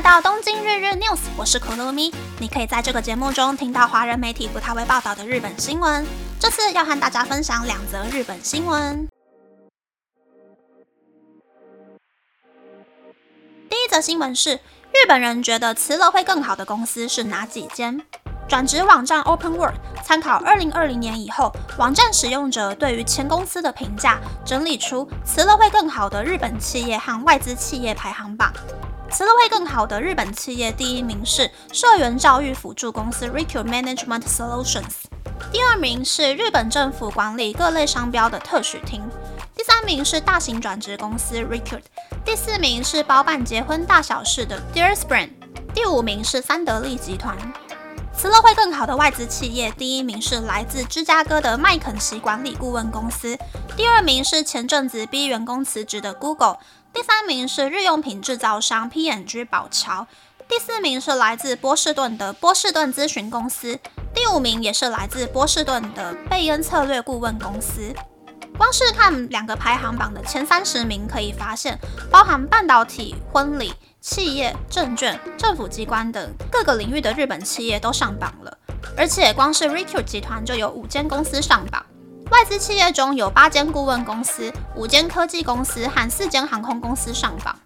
来到东京日日 news，我是可乐咪。你可以在这个节目中听到华人媒体不太会报道的日本新闻。这次要和大家分享两则日本新闻。第一则新闻是，日本人觉得辞了会更好的公司是哪几间？转职网站 Open Work 参考二零二零年以后网站使用者对于前公司的评价，整理出辞了会更好的日本企业和外资企业排行榜。辞了会更好的日本企业第一名是社员教育辅助公司 Recruit Management Solutions，第二名是日本政府管理各类商标的特许厅，第三名是大型转职公司 Recruit，第四名是包办结婚大小事的 Dear Spring，第五名是三得利集团。辞了会更好的外资企业，第一名是来自芝加哥的麦肯锡管理顾问公司，第二名是前阵子逼员工辞职的 Google，第三名是日用品制造商 P&G 宝乔，第四名是来自波士顿的波士顿咨询公司，第五名也是来自波士顿的贝恩策略顾问公司。光是看两个排行榜的前三十名，可以发现，包含半导体、婚礼。企业、证券、政府机关等各个领域的日本企业都上榜了，而且光是 Recu 集团就有五间公司上榜。外资企业中有八间顾问公司、五间科技公司和四间航空公司上榜。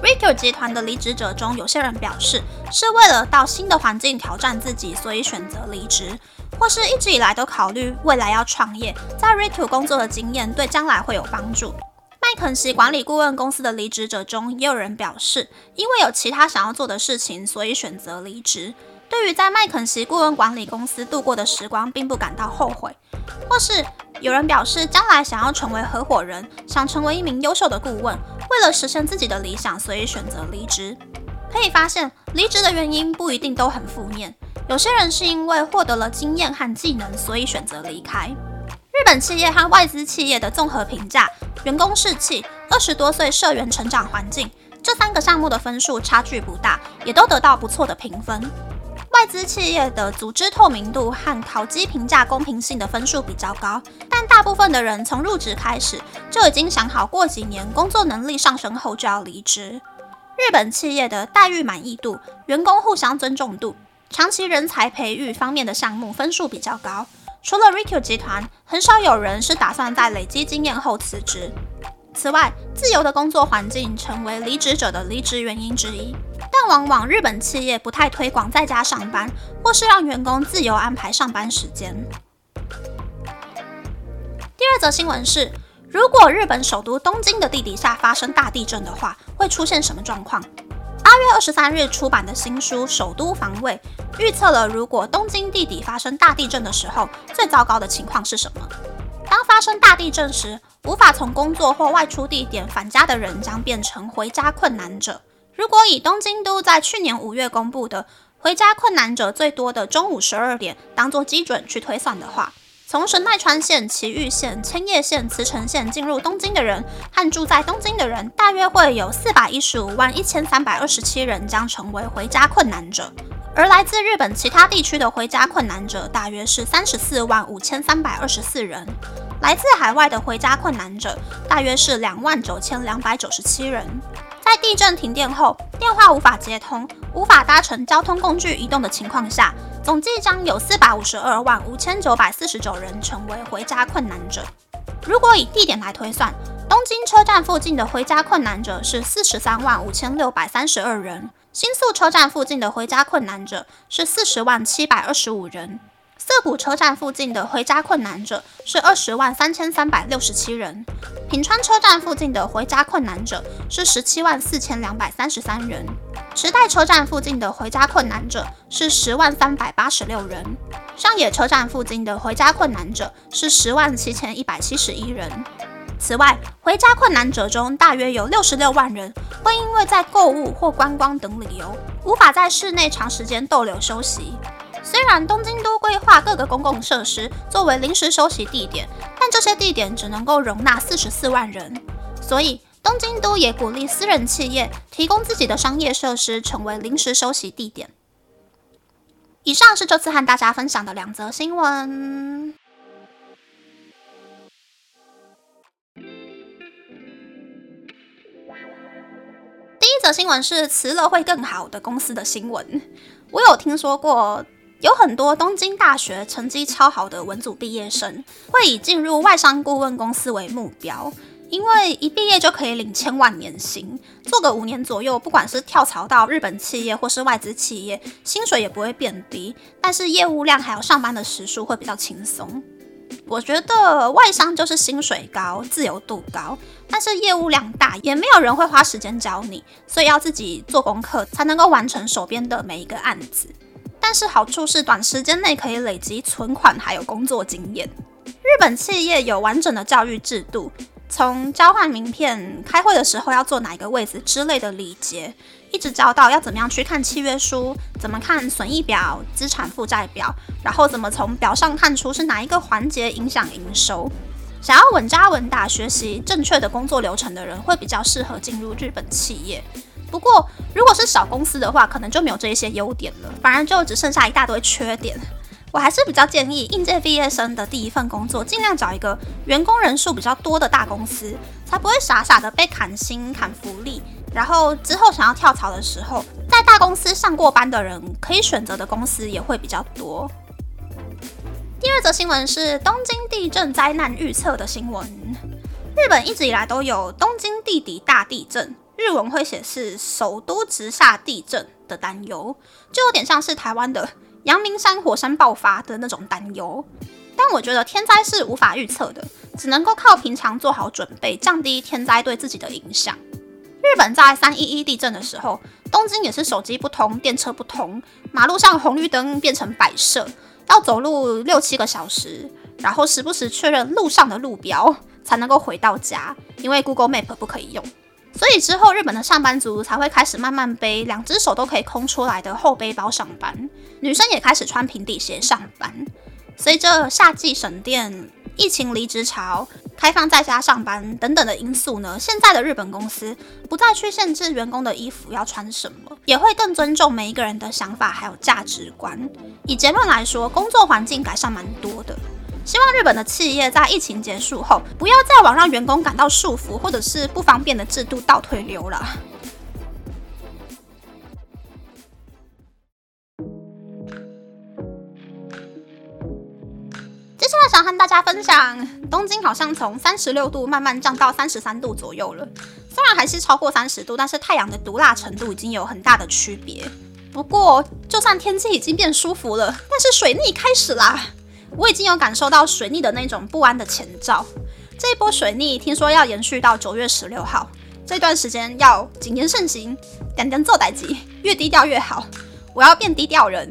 Recruit 集团的离职者中，有些人表示是为了到新的环境挑战自己，所以选择离职，或是一直以来都考虑未来要创业，在 Recruit 工作的经验对将来会有帮助。麦肯锡管理顾问公司的离职者中，也有人表示，因为有其他想要做的事情，所以选择离职。对于在麦肯锡顾问管理公司度过的时光，并不感到后悔。或是有人表示，将来想要成为合伙人，想成为一名优秀的顾问，为了实现自己的理想，所以选择离职。可以发现，离职的原因不一定都很负面。有些人是因为获得了经验和技能，所以选择离开。日本企业和外资企业的综合评价、员工士气、二十多岁社员成长环境这三个项目的分数差距不大，也都得到不错的评分。外资企业的组织透明度和考绩评价公平性的分数比较高，但大部分的人从入职开始就已经想好过几年工作能力上升后就要离职。日本企业的待遇满意度、员工互相尊重度、长期人才培育方面的项目分数比较高。除了 Recruit 集团，很少有人是打算在累积经验后辞职。此外，自由的工作环境成为离职者的离职原因之一。但往往日本企业不太推广在家上班，或是让员工自由安排上班时间。第二则新闻是，如果日本首都东京的地底下发生大地震的话，会出现什么状况？八月二十三日出版的新书《首都防卫》预测了，如果东京地底发生大地震的时候，最糟糕的情况是什么？当发生大地震时，无法从工作或外出地点返家的人将变成回家困难者。如果以东京都在去年五月公布的回家困难者最多的中午十二点当做基准去推算的话，从神奈川县、埼玉县、千叶县、茨城县进入东京的人和住在东京的人，大约会有四百一十五万一千三百二十七人将成为回家困难者，而来自日本其他地区的回家困难者大约是三十四万五千三百二十四人，来自海外的回家困难者大约是两万九千两百九十七人。在地震停电后，电话无法接通，无法搭乘交通工具移动的情况下。总计将有四百五十二万五千九百四十九人成为回家困难者。如果以地点来推算，东京车站附近的回家困难者是四十三万五千六百三十二人，新宿车站附近的回家困难者是四十万七百二十五人，涩谷车站附近的回家困难者是二十万三千三百六十七人，品川车站附近的回家困难者是十七万四千两百三十三人。池袋车站附近的回家困难者是十万三百八十六人，上野车站附近的回家困难者是十万七千一百七十一人。此外，回家困难者中大约有六十六万人会因为在购物或观光等理由无法在室内长时间逗留休息。虽然东京都规划各个公共设施作为临时休息地点，但这些地点只能够容纳四十四万人，所以。东京都也鼓励私人企业提供自己的商业设施，成为临时休息地点。以上是这次和大家分享的两则新闻。第一则新闻是辞了会更好的公司的新闻。我有听说过，有很多东京大学成绩超好的文组毕业生，会以进入外商顾问公司为目标，因为一毕业就可以领千万年薪，做个五年左右，不管是跳槽到日本企业或是外资企业，薪水也不会变低，但是业务量还有上班的时数会比较轻松。我觉得外商就是薪水高、自由度高，但是业务量大，也没有人会花时间教你，所以要自己做功课才能够完成手边的每一个案子。但是好处是短时间内可以累积存款，还有工作经验。日本企业有完整的教育制度，从交换名片、开会的时候要坐哪一个位置之类的礼节。一直教到要怎么样去看契约书，怎么看损益表、资产负债表，然后怎么从表上看出是哪一个环节影响营收。想要稳扎稳打学习正确的工作流程的人，会比较适合进入日本企业。不过，如果是小公司的话，可能就没有这一些优点了，反而就只剩下一大堆缺点。我还是比较建议应届毕业生的第一份工作，尽量找一个员工人数比较多的大公司，才不会傻傻的被砍薪、砍福利。然后之后想要跳槽的时候，在大公司上过班的人可以选择的公司也会比较多。第二则新闻是东京地震灾难预测的新闻。日本一直以来都有东京地底大地震，日文会写是首都直下地震的担忧，就有点像是台湾的阳明山火山爆发的那种担忧。但我觉得天灾是无法预测的，只能够靠平常做好准备，降低天灾对自己的影响。日本在三一一地震的时候，东京也是手机不通、电车不通，马路上红绿灯变成摆设，要走路六七个小时，然后时不时确认路上的路标才能够回到家，因为 Google Map 不可以用。所以之后日本的上班族才会开始慢慢背两只手都可以空出来的厚背包上班，女生也开始穿平底鞋上班。随着夏季省电。疫情离职潮、开放在家上班等等的因素呢，现在的日本公司不再去限制员工的衣服要穿什么，也会更尊重每一个人的想法还有价值观。以结论来说，工作环境改善蛮多的。希望日本的企业在疫情结束后，不要再往让员工感到束缚或者是不方便的制度倒退流了。想和大家分享，东京好像从三十六度慢慢降到三十三度左右了。虽然还是超过三十度，但是太阳的毒辣程度已经有很大的区别。不过，就算天气已经变舒服了，但是水逆开始啦！我已经有感受到水逆的那种不安的前兆。这一波水逆听说要延续到九月十六号，这段时间要谨言慎行，点点做代级，越低调越好。我要变低调人。